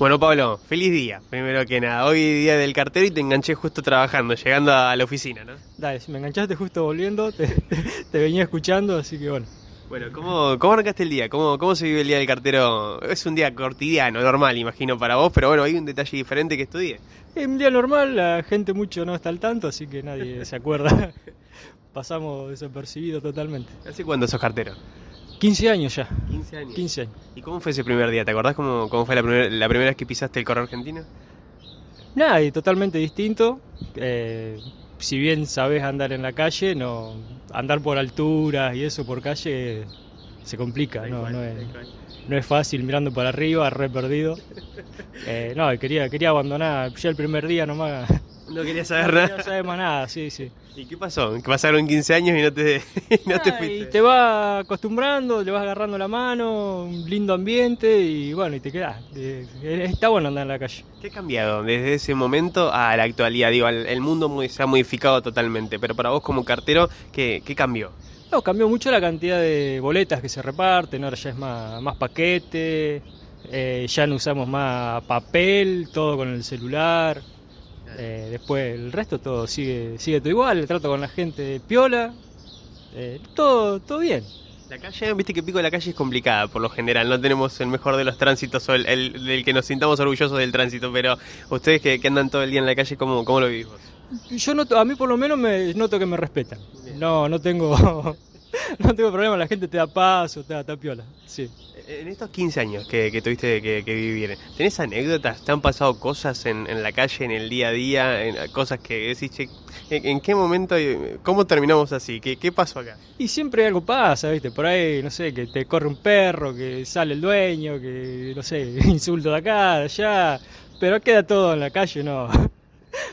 Bueno, Pablo, feliz día, primero que nada. Hoy día del cartero y te enganché justo trabajando, llegando a la oficina, ¿no? Dale, si me enganchaste justo volviendo, te, te venía escuchando, así que bueno. Bueno, ¿cómo, cómo arrancaste el día? ¿Cómo, ¿Cómo se vive el día del cartero? Es un día cotidiano, normal, imagino, para vos, pero bueno, hay un detalle diferente que estudié. Es un día normal, la gente mucho no está al tanto, así que nadie se acuerda. Pasamos desapercibidos totalmente. ¿Hace cuándo sos cartero? 15 años ya. 15 años. 15 años. ¿Y cómo fue ese primer día? ¿Te acordás cómo, cómo fue la, primer- la primera vez que pisaste el correo argentino? Nada, y totalmente distinto. Eh, si bien sabes andar en la calle, no andar por alturas y eso por calle se complica, no, cual, no, es, no es fácil mirando para arriba, re perdido. Eh, no, quería, quería abandonar ya el primer día nomás. No quería No saber nada. quería saber más nada, sí, sí. ¿Y qué pasó? Pasaron 15 años y no te, y no te Ah, fuiste. y te vas acostumbrando, le vas agarrando la mano, un lindo ambiente y bueno, y te quedás. Eh, Está bueno andar en la calle. ¿Qué ha cambiado desde ese momento a la actualidad? Digo, el, el mundo muy- se ha modificado totalmente, pero para vos como cartero, ¿qué, qué cambió? No, cambió mucho la cantidad de boletas que se reparten, ahora ya es más, más paquete, eh, ya no usamos más papel, todo con el celular. Eh, después el resto todo sigue, sigue todo igual, el trato con la gente piola, eh, todo, todo bien. La calle, viste que Pico de la Calle es complicada por lo general, no tenemos el mejor de los tránsitos o el, el- del que nos sintamos orgullosos del tránsito, pero ustedes que, que andan todo el día en la calle, ¿cómo, cómo lo vivís vos? Yo noto, a mí por lo menos me noto que me respetan. No, no tengo, no tengo problema, la gente te da paso, te da, te da piola. Sí. En estos 15 años que, que tuviste que, que vivir, ¿tenés anécdotas? ¿Te han pasado cosas en, en la calle, en el día a día? En, cosas que decís, che, ¿en, en qué momento, y cómo terminamos así? ¿Qué, qué pasó acá? Y siempre algo pasa, ¿viste? Por ahí, no sé, que te corre un perro, que sale el dueño, que, no sé, insulto de acá, de allá. Pero queda todo en la calle, no.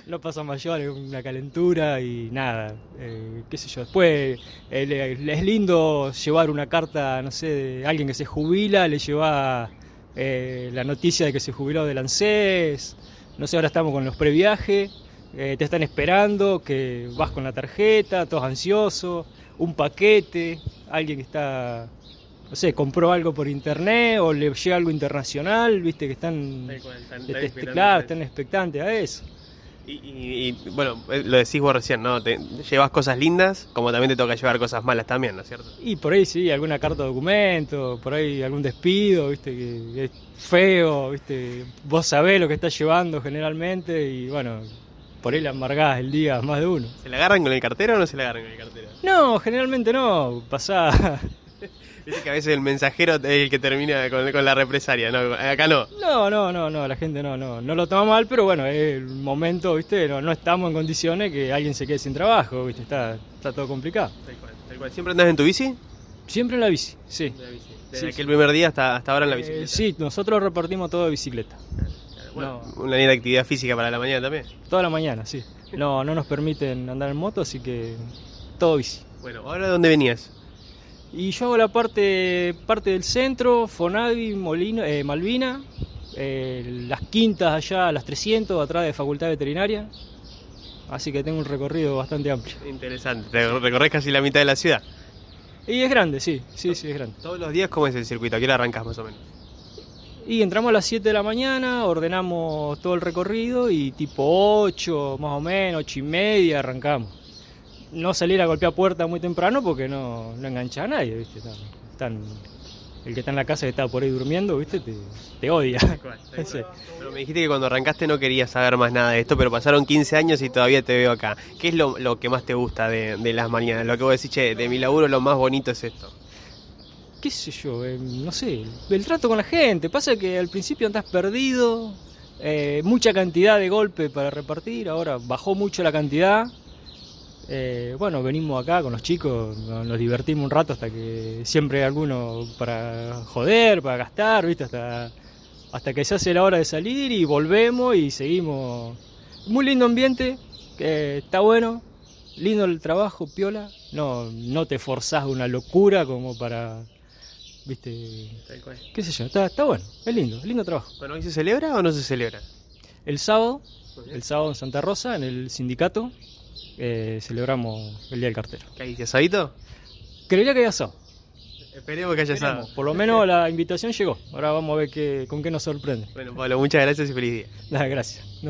No pasa mayor, es una calentura y nada. eh, qué sé yo. Después eh, le- es lindo llevar una carta, no sé, de alguien que se jubila, le lleva eh, la noticia de que se jubiló del ANSES. No sé, ahora estamos con los previajes. eh, te están esperando, que vas con la tarjeta, todos ansiosos, un paquete, alguien que está, no sé, compró algo por internet o le llega algo internacional, viste que están, este, este, claro, están expectantes a eso. Y, y- y, bueno, eh, lo decís vos recién, ¿no? Te, llevas cosas lindas, como también te toca llevar cosas malas también, ¿no es cierto? Y por ahí sí, alguna carta de documento, por ahí algún despido, viste, que es feo, viste, vos sabés lo que estás llevando generalmente y bueno, por ahí le amargás el día más de uno. ¿Se la agarran con el cartero o no se la agarran con el cartero? No, generalmente no, pasá. Viste que a veces el mensajero es el que termina con, con la represalia, ¿no? Acá no. No, no, no, no, la gente no, no, no lo toma mal, pero bueno, es el momento, viste, no, no estamos en condiciones que alguien se quede sin trabajo, viste, está, está todo complicado. Tal cual, tal cual. ¿Siempre andás en tu bici? Siempre en la bici, sí. Desde Sí, aquel primer día hasta, hasta ahora en la Eh, bicicleta. sí, nosotros repartimos todo de bicicleta, Bueno, Una linda actividad física para la mañana también. toda la mañana, sí. No, no nos permiten andar en moto, así que todo bici. Bueno, ¿ahora de dónde venías? Y yo hago la parte, parte del centro, Fonavi, Molino, eh, Malvina, eh, las quintas allá, las 300, atrás de Facultad Veterinaria. Así que tengo un recorrido bastante amplio. Interesante, te recorres casi la mitad de la ciudad. Y es grande, sí, sí, sí, es grande. Todos los días, ¿cómo es el circuito? ¿A qué hora arrancas más o menos? Y entramos a las 7 de la mañana, ordenamos todo el recorrido y tipo 8, más o menos, 8 y media arrancamos. No salir a golpear puerta muy temprano porque no, no engancha a nadie, ¿viste? Están, están- el que está en la casa que está por ahí durmiendo, ¿viste? Te, te odia. Sí. Me dijiste que cuando arrancaste no querías saber más nada de esto, pero pasaron 15 años y todavía te veo acá. ¿Qué es lo, lo que más te gusta de, de las mañanas? Lo que vos decís, che, de mi laburo lo más bonito es esto. qué sé yo, eh, no sé, el trato con la gente. Pasa que al principio andás perdido, eh, mucha cantidad de golpe para repartir, ahora bajó mucho la cantidad. Eh, bueno, venimos acá con los chicos, nos, divertimos un rato hasta que siempre hay alguno para joder, para gastar, ¿viste? Hasta, hasta que se hace la hora de salir y volvemos y seguimos. Muy lindo ambiente, que está bueno, lindo el trabajo, piola. No, no te forzás una locura como para, viste, qué sé yo, está, está bueno, es lindo, es lindo trabajo. Bueno, ¿hoy se celebra o no se celebra? El sábado, el sábado en Santa Rosa, en el sindicato, eh, celebramos el Día del Cartero. ¿Qué hay, asadito? Creería que hay asado. Esperemos que haya Esperemos. asado. Por lo menos la invitación llegó. Ahora vamos a ver qué, con qué nos sorprende. Bueno, Pablo, muchas gracias y feliz día. Nada, gracias. Nos